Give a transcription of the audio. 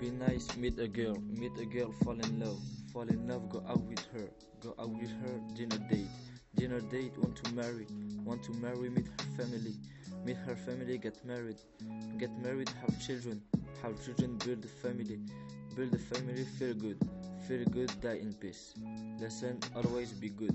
Be nice, meet a girl, meet a girl, fall in love, fall in love, go out with her, go out with her, dinner date, dinner date, want to marry, want to marry, meet her family, meet her family, get married, get married, have children, have children, build a family, build a family, feel good, feel good, die in peace. Lesson always be good.